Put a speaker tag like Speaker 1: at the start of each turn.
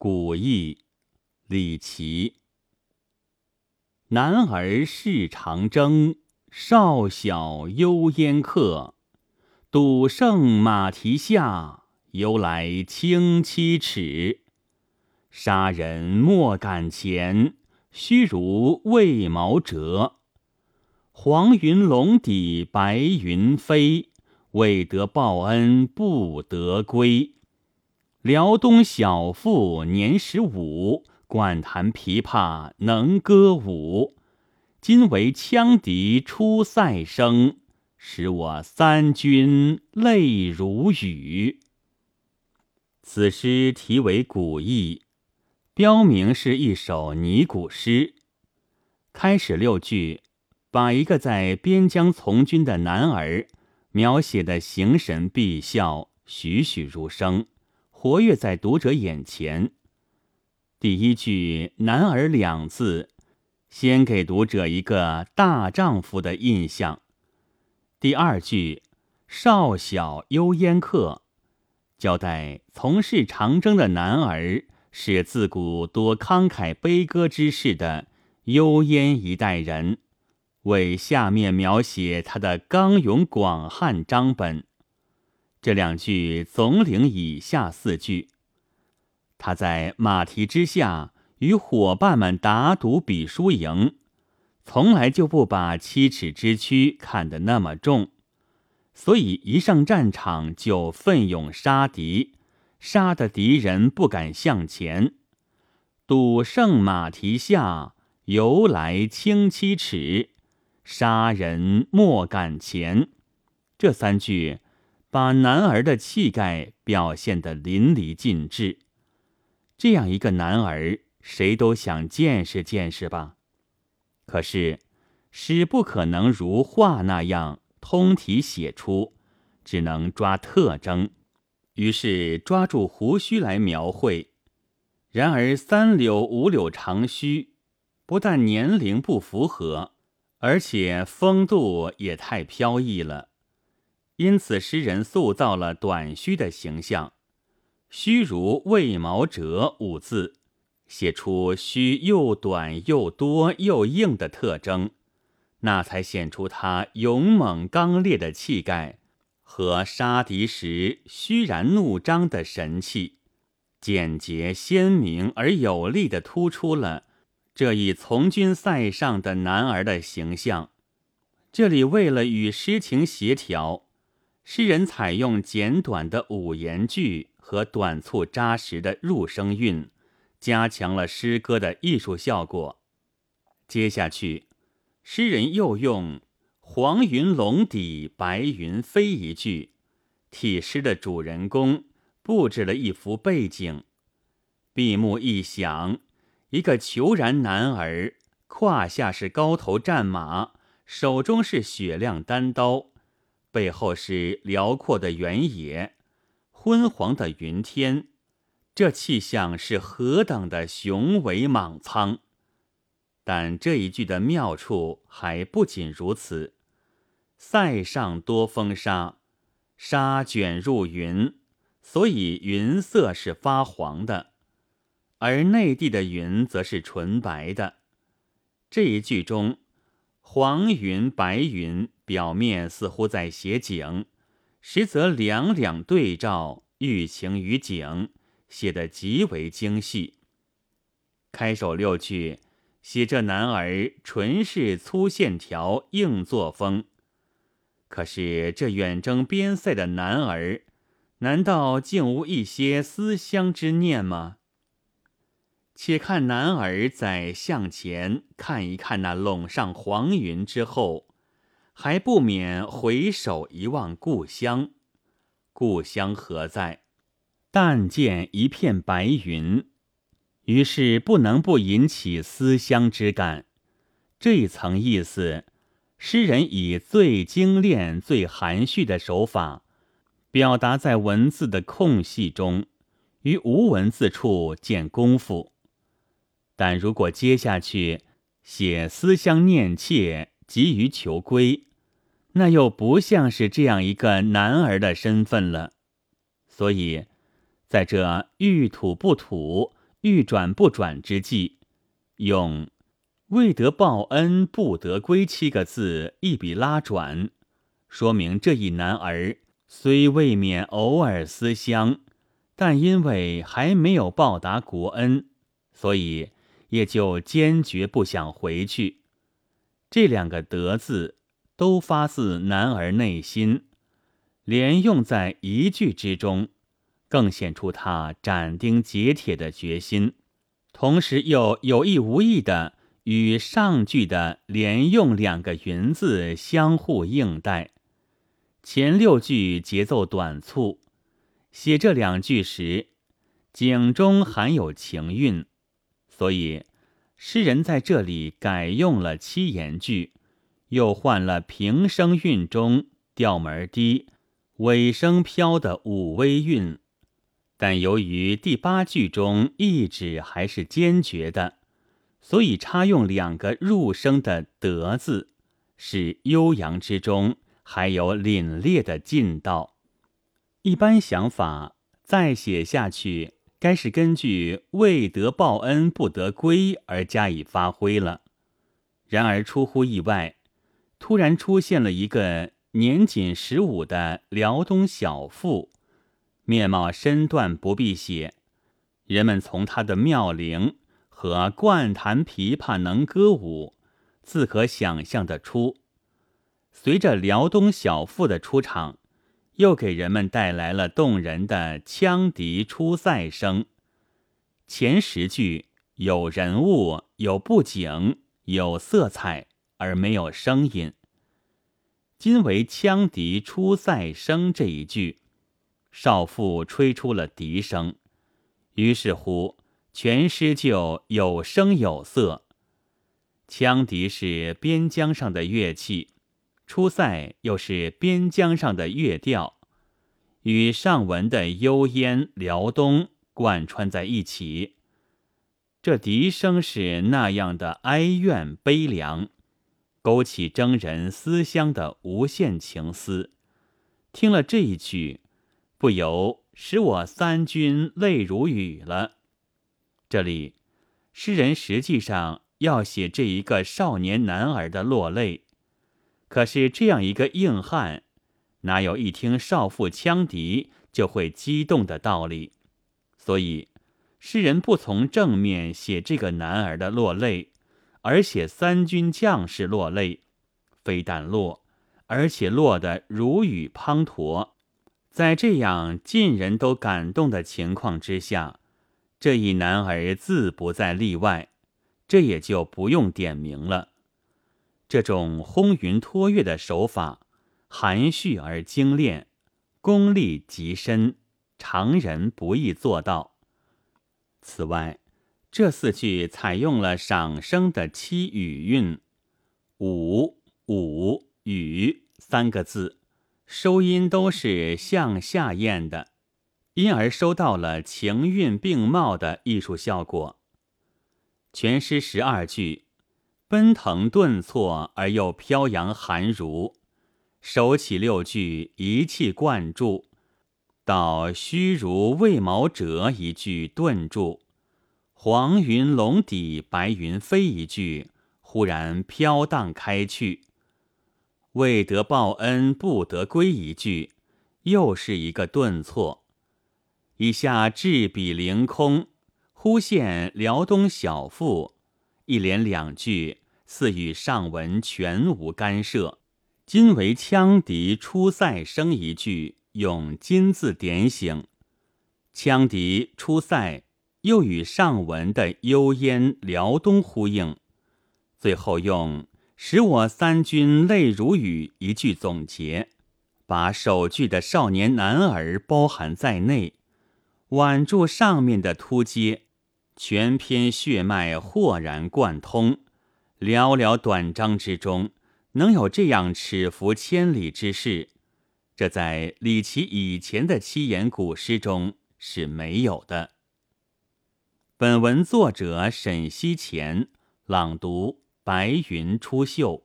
Speaker 1: 古意，李琦。男儿事长征，少小幽烟客。赌胜马蹄下，犹来轻七尺。杀人莫敢前，须如魏毛折。黄云笼底白云飞，未得报恩不得归。辽东小妇年十五，惯弹琵琶能歌舞。今为羌笛出塞声。使我三军泪如雨。此诗题为《古意》，标明是一首拟古诗。开始六句，把一个在边疆从军的男儿描写的形神毕肖、栩栩如生，活跃在读者眼前。第一句“男儿”两字，先给读者一个大丈夫的印象。第二句“少小幽烟客”，交代从事长征的男儿是自古多慷慨悲歌之士的幽烟一代人，为下面描写他的刚勇广汉张本。这两句总领以下四句：他在马蹄之下与伙伴们打赌比输赢。从来就不把七尺之躯看得那么重，所以一上战场就奋勇杀敌，杀得敌人不敢向前。赌胜马蹄下，由来轻七尺，杀人莫敢前。这三句把男儿的气概表现得淋漓尽致。这样一个男儿，谁都想见识见识吧。可是，诗不可能如画那样通体写出，只能抓特征。于是抓住胡须来描绘。然而三绺五绺长须，不但年龄不符合，而且风度也太飘逸了。因此，诗人塑造了短须的形象，“须如魏毛折”五字。写出须又短又多又硬的特征，那才显出他勇猛刚烈的气概和杀敌时虚然怒张的神气，简洁鲜明而有力地突出了这一从军塞上的男儿的形象。这里为了与诗情协调，诗人采用简短的五言句和短促扎实的入声韵。加强了诗歌的艺术效果。接下去，诗人又用“黄云笼底白云飞”一句，替诗的主人公布置了一幅背景。闭目一想，一个虬髯男儿，胯下是高头战马，手中是雪亮单刀，背后是辽阔的原野，昏黄的云天。这气象是何等的雄伟莽苍！但这一句的妙处还不仅如此。塞上多风沙，沙卷入云，所以云色是发黄的；而内地的云则是纯白的。这一句中，黄云白云表面似乎在写景，实则两两对照，寓情于景。写得极为精细。开首六句写这男儿纯是粗线条、硬作风，可是这远征边塞的男儿，难道竟无一些思乡之念吗？且看男儿在向前看一看那陇上黄云之后，还不免回首一望故乡。故乡何在？但见一片白云，于是不能不引起思乡之感。这一层意思，诗人以最精炼、最含蓄的手法，表达在文字的空隙中，于无文字处见功夫。但如果接下去写思乡念妾、急于求归，那又不像是这样一个男儿的身份了。所以。在这欲吐不吐、欲转不转之际，用“未得报恩不得归”七个字一笔拉转，说明这一男儿虽未免偶尔思乡，但因为还没有报答国恩，所以也就坚决不想回去。这两个“得”字都发自男儿内心，连用在一句之中。更显出他斩钉截铁的决心，同时又有意无意的与上句的连用两个“云”字相互应带。前六句节奏短促，写这两句时，景中含有情韵，所以诗人在这里改用了七言句，又换了平声韵中调门低、尾声飘的五微韵。但由于第八句中意旨还是坚决的，所以插用两个入声的“得”字，使悠扬之中还有凛冽的劲道。一般想法再写下去，该是根据“未得报恩不得归”而加以发挥了。然而出乎意外，突然出现了一个年仅十五的辽东小妇。面貌身段不必写，人们从他的妙龄和惯弹琵琶能歌舞，自可想象得出。随着辽东小妇的出场，又给人们带来了动人的羌笛出塞声。前十句有人物、有布景、有色彩，而没有声音。今为羌笛出塞声这一句。少妇吹出了笛声，于是乎全诗就有声有色。羌笛是边疆上的乐器，出塞又是边疆上的乐调，与上文的幽燕辽东贯穿在一起。这笛声是那样的哀怨悲凉，勾起征人思乡的无限情思。听了这一曲。不由使我三军泪如雨了。这里，诗人实际上要写这一个少年男儿的落泪。可是这样一个硬汉，哪有一听少妇羌笛就会激动的道理？所以，诗人不从正面写这个男儿的落泪，而写三军将士落泪，非但落，而且落得如雨滂沱。在这样尽人都感动的情况之下，这一男儿自不在例外，这也就不用点名了。这种轰云托月的手法，含蓄而精炼，功力极深，常人不易做到。此外，这四句采用了赏声的七语韵，五、五、语三个字。收音都是向下咽的，因而收到了情韵并茂的艺术效果。全诗十二句，奔腾顿挫而又飘扬含如；手起六句，一气贯注，到虚如未毛折一句顿住，黄云笼底白云飞一句忽然飘荡开去。未得报恩不得归一句，又是一个顿挫。以下至笔凌空，忽现辽东小妇，一连两句，似与上文全无干涉。今为羌笛出塞声一句，用金字点醒。羌笛出塞，又与上文的幽烟辽东呼应。最后用。使我三军泪如雨。一句总结，把首句的少年男儿包含在内，挽住上面的突接，全篇血脉豁然贯通。寥寥短章之中，能有这样尺幅千里之事，这在李琦以前的七言古诗中是没有的。本文作者沈西前朗读。白云出岫。